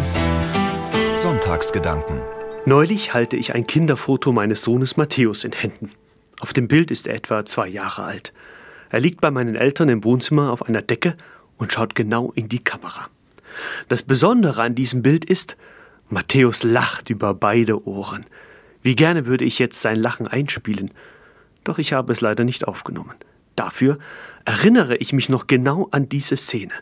1 Sonntagsgedanken Neulich halte ich ein Kinderfoto meines Sohnes Matthäus in Händen. Auf dem Bild ist er etwa zwei Jahre alt. Er liegt bei meinen Eltern im Wohnzimmer auf einer Decke und schaut genau in die Kamera. Das Besondere an diesem Bild ist, Matthäus lacht über beide Ohren. Wie gerne würde ich jetzt sein Lachen einspielen, doch ich habe es leider nicht aufgenommen. Dafür erinnere ich mich noch genau an diese Szene.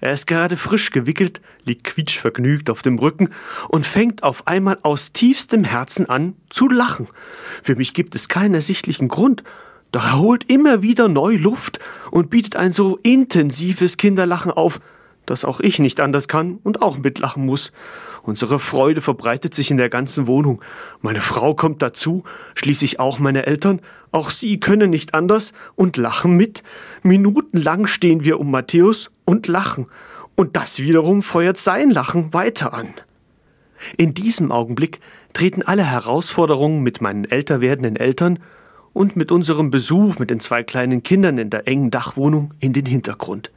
Er ist gerade frisch gewickelt, liegt quietschvergnügt auf dem Rücken und fängt auf einmal aus tiefstem Herzen an zu lachen. Für mich gibt es keinen ersichtlichen Grund, doch er holt immer wieder neu Luft und bietet ein so intensives Kinderlachen auf, dass auch ich nicht anders kann und auch mitlachen muss. Unsere Freude verbreitet sich in der ganzen Wohnung. Meine Frau kommt dazu, schließlich auch meine Eltern. Auch sie können nicht anders und lachen mit. Minutenlang stehen wir um Matthäus und lachen. Und das wiederum feuert sein Lachen weiter an. In diesem Augenblick treten alle Herausforderungen mit meinen älter werdenden Eltern und mit unserem Besuch mit den zwei kleinen Kindern in der engen Dachwohnung in den Hintergrund.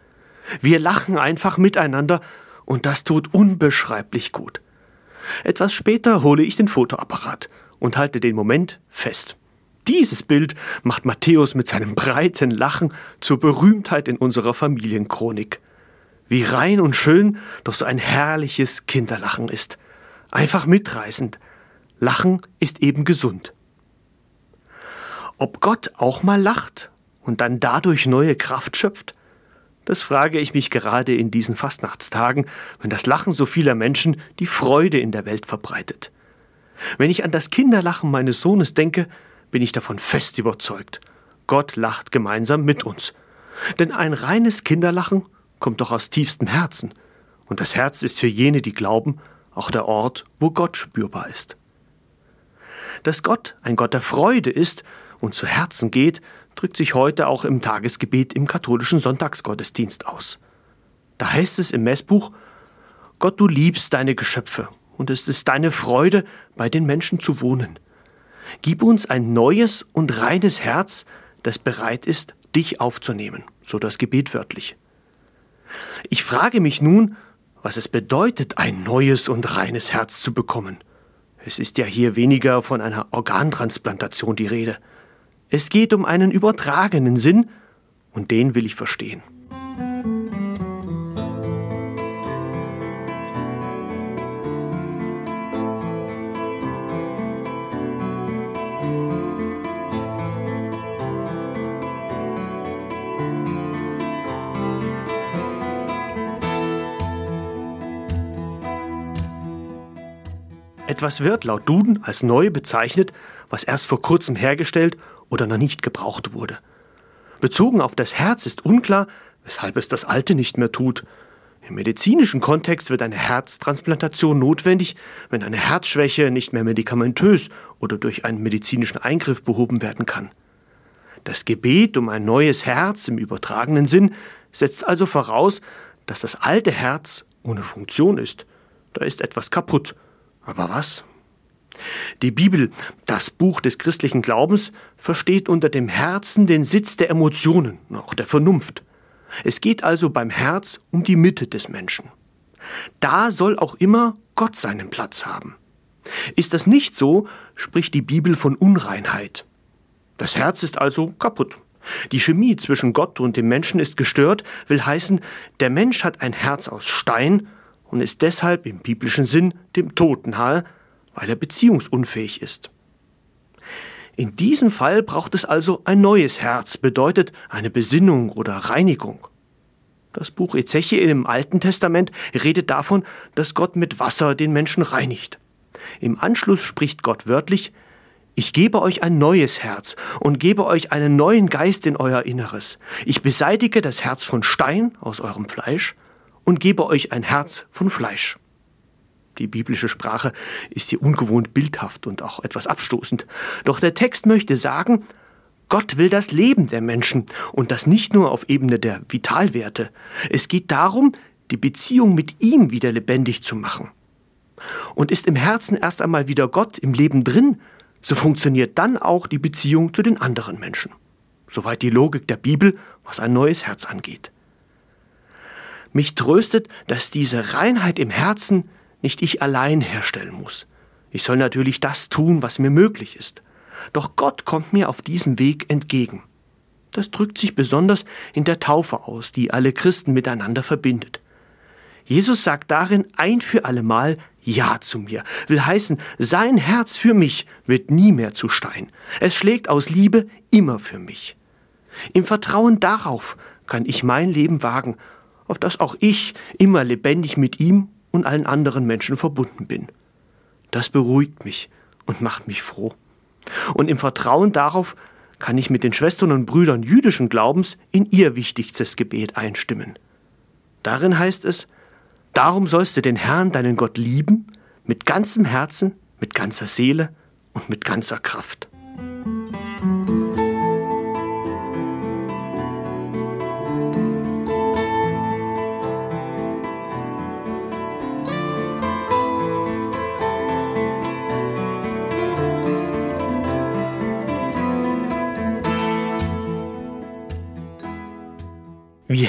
Wir lachen einfach miteinander und das tut unbeschreiblich gut. Etwas später hole ich den Fotoapparat und halte den Moment fest. Dieses Bild macht Matthäus mit seinem breiten Lachen zur Berühmtheit in unserer Familienchronik. Wie rein und schön doch so ein herrliches Kinderlachen ist. Einfach mitreißend. Lachen ist eben gesund. Ob Gott auch mal lacht und dann dadurch neue Kraft schöpft? Das frage ich mich gerade in diesen Fastnachtstagen, wenn das Lachen so vieler Menschen die Freude in der Welt verbreitet. Wenn ich an das Kinderlachen meines Sohnes denke, bin ich davon fest überzeugt. Gott lacht gemeinsam mit uns. Denn ein reines Kinderlachen kommt doch aus tiefstem Herzen. Und das Herz ist für jene, die glauben, auch der Ort, wo Gott spürbar ist. Dass Gott ein Gott der Freude ist und zu Herzen geht, drückt sich heute auch im Tagesgebet im katholischen Sonntagsgottesdienst aus. Da heißt es im Messbuch, Gott, du liebst deine Geschöpfe und es ist deine Freude, bei den Menschen zu wohnen. Gib uns ein neues und reines Herz, das bereit ist, dich aufzunehmen, so das Gebet wörtlich. Ich frage mich nun, was es bedeutet, ein neues und reines Herz zu bekommen. Es ist ja hier weniger von einer Organtransplantation die Rede. Es geht um einen übertragenen Sinn, und den will ich verstehen. Etwas wird laut Duden als neu bezeichnet, was erst vor kurzem hergestellt oder noch nicht gebraucht wurde. Bezogen auf das Herz ist unklar, weshalb es das Alte nicht mehr tut. Im medizinischen Kontext wird eine Herztransplantation notwendig, wenn eine Herzschwäche nicht mehr medikamentös oder durch einen medizinischen Eingriff behoben werden kann. Das Gebet um ein neues Herz im übertragenen Sinn setzt also voraus, dass das alte Herz ohne Funktion ist. Da ist etwas kaputt. Aber was? Die Bibel, das Buch des christlichen Glaubens, versteht unter dem Herzen den Sitz der Emotionen, auch der Vernunft. Es geht also beim Herz um die Mitte des Menschen. Da soll auch immer Gott seinen Platz haben. Ist das nicht so, spricht die Bibel von Unreinheit. Das Herz ist also kaputt. Die Chemie zwischen Gott und dem Menschen ist gestört, will heißen, der Mensch hat ein Herz aus Stein und ist deshalb im biblischen Sinn dem Tod nahe, weil er beziehungsunfähig ist. In diesem Fall braucht es also ein neues Herz, bedeutet eine Besinnung oder Reinigung. Das Buch Ezechiel im Alten Testament redet davon, dass Gott mit Wasser den Menschen reinigt. Im Anschluss spricht Gott wörtlich, ich gebe euch ein neues Herz und gebe euch einen neuen Geist in euer Inneres. Ich beseitige das Herz von Stein aus eurem Fleisch und gebe euch ein Herz von Fleisch. Die biblische Sprache ist hier ungewohnt bildhaft und auch etwas abstoßend. Doch der Text möchte sagen, Gott will das Leben der Menschen und das nicht nur auf Ebene der Vitalwerte. Es geht darum, die Beziehung mit ihm wieder lebendig zu machen. Und ist im Herzen erst einmal wieder Gott im Leben drin, so funktioniert dann auch die Beziehung zu den anderen Menschen. Soweit die Logik der Bibel, was ein neues Herz angeht. Mich tröstet, dass diese Reinheit im Herzen nicht ich allein herstellen muss. Ich soll natürlich das tun, was mir möglich ist. Doch Gott kommt mir auf diesem Weg entgegen. Das drückt sich besonders in der Taufe aus, die alle Christen miteinander verbindet. Jesus sagt darin ein für allemal Ja zu mir, will heißen, sein Herz für mich wird nie mehr zu Stein. Es schlägt aus Liebe immer für mich. Im Vertrauen darauf kann ich mein Leben wagen, auf das auch ich immer lebendig mit ihm und allen anderen Menschen verbunden bin. Das beruhigt mich und macht mich froh. Und im Vertrauen darauf kann ich mit den Schwestern und Brüdern jüdischen Glaubens in ihr wichtigstes Gebet einstimmen. Darin heißt es, Darum sollst du den Herrn, deinen Gott, lieben, mit ganzem Herzen, mit ganzer Seele und mit ganzer Kraft.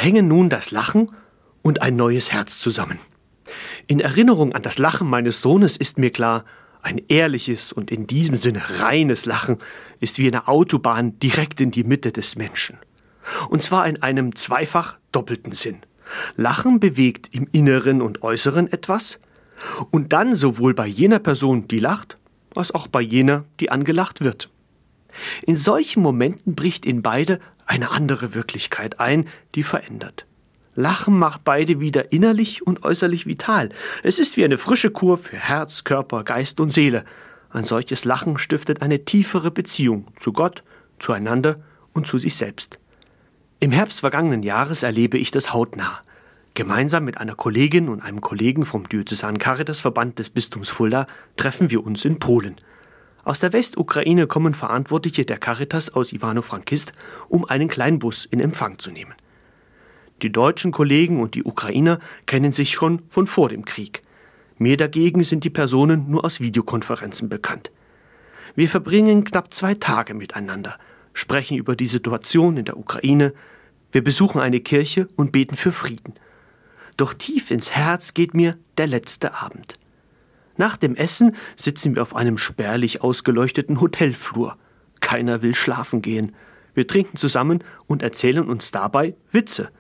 Hängen nun das Lachen und ein neues Herz zusammen? In Erinnerung an das Lachen meines Sohnes ist mir klar, ein ehrliches und in diesem Sinne reines Lachen ist wie eine Autobahn direkt in die Mitte des Menschen. Und zwar in einem zweifach doppelten Sinn. Lachen bewegt im Inneren und Äußeren etwas und dann sowohl bei jener Person, die lacht, als auch bei jener, die angelacht wird. In solchen Momenten bricht in beide eine andere Wirklichkeit ein, die verändert. Lachen macht beide wieder innerlich und äußerlich vital. Es ist wie eine frische Kur für Herz, Körper, Geist und Seele. Ein solches Lachen stiftet eine tiefere Beziehung zu Gott, zueinander und zu sich selbst. Im Herbst vergangenen Jahres erlebe ich das hautnah. Gemeinsam mit einer Kollegin und einem Kollegen vom Diözesan Caritasverband des Bistums Fulda treffen wir uns in Polen. Aus der Westukraine kommen Verantwortliche der Caritas aus Ivano-Frankist, um einen Kleinbus in Empfang zu nehmen. Die deutschen Kollegen und die Ukrainer kennen sich schon von vor dem Krieg. Mir dagegen sind die Personen nur aus Videokonferenzen bekannt. Wir verbringen knapp zwei Tage miteinander, sprechen über die Situation in der Ukraine, wir besuchen eine Kirche und beten für Frieden. Doch tief ins Herz geht mir der letzte Abend. Nach dem Essen sitzen wir auf einem spärlich ausgeleuchteten Hotelflur. Keiner will schlafen gehen. Wir trinken zusammen und erzählen uns dabei Witze.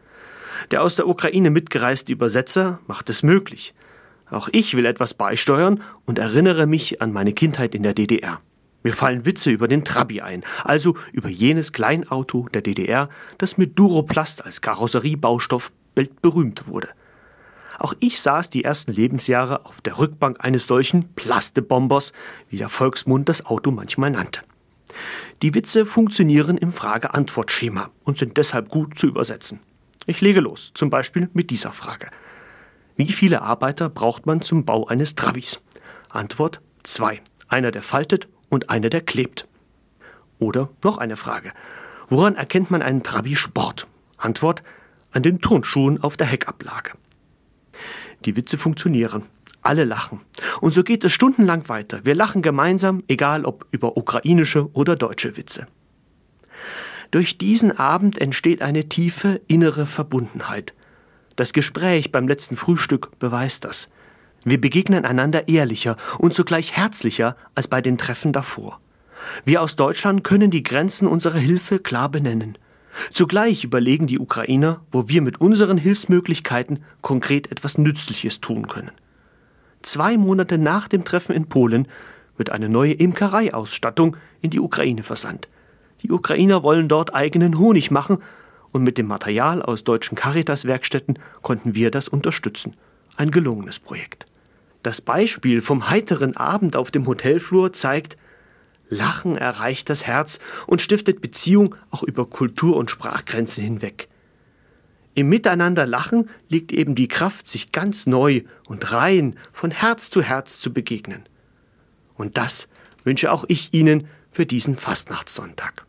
Der aus der Ukraine mitgereiste Übersetzer macht es möglich. Auch ich will etwas beisteuern und erinnere mich an meine Kindheit in der DDR. Mir fallen Witze über den Trabi ein, also über jenes Kleinauto der DDR, das mit Duroplast als Karosseriebaustoff weltberühmt wurde. Auch ich saß die ersten Lebensjahre auf der Rückbank eines solchen Plastebombers, wie der Volksmund das Auto manchmal nannte. Die Witze funktionieren im Frage-Antwort-Schema und sind deshalb gut zu übersetzen. Ich lege los, zum Beispiel mit dieser Frage. Wie viele Arbeiter braucht man zum Bau eines Trabis? Antwort zwei. Einer, der faltet und einer, der klebt. Oder noch eine Frage. Woran erkennt man einen Trabi-Sport? Antwort an den Turnschuhen auf der Heckablage. Die Witze funktionieren. Alle lachen. Und so geht es stundenlang weiter. Wir lachen gemeinsam, egal ob über ukrainische oder deutsche Witze. Durch diesen Abend entsteht eine tiefe innere Verbundenheit. Das Gespräch beim letzten Frühstück beweist das. Wir begegnen einander ehrlicher und zugleich herzlicher als bei den Treffen davor. Wir aus Deutschland können die Grenzen unserer Hilfe klar benennen. Zugleich überlegen die Ukrainer, wo wir mit unseren Hilfsmöglichkeiten konkret etwas Nützliches tun können. Zwei Monate nach dem Treffen in Polen wird eine neue Imkereiausstattung in die Ukraine versandt. Die Ukrainer wollen dort eigenen Honig machen und mit dem Material aus deutschen Caritas-Werkstätten konnten wir das unterstützen. Ein gelungenes Projekt. Das Beispiel vom heiteren Abend auf dem Hotelflur zeigt, Lachen erreicht das Herz und stiftet Beziehung auch über Kultur- und Sprachgrenzen hinweg. Im Miteinander lachen liegt eben die Kraft, sich ganz neu und rein von Herz zu Herz zu begegnen. Und das wünsche auch ich Ihnen für diesen Fastnachtssonntag.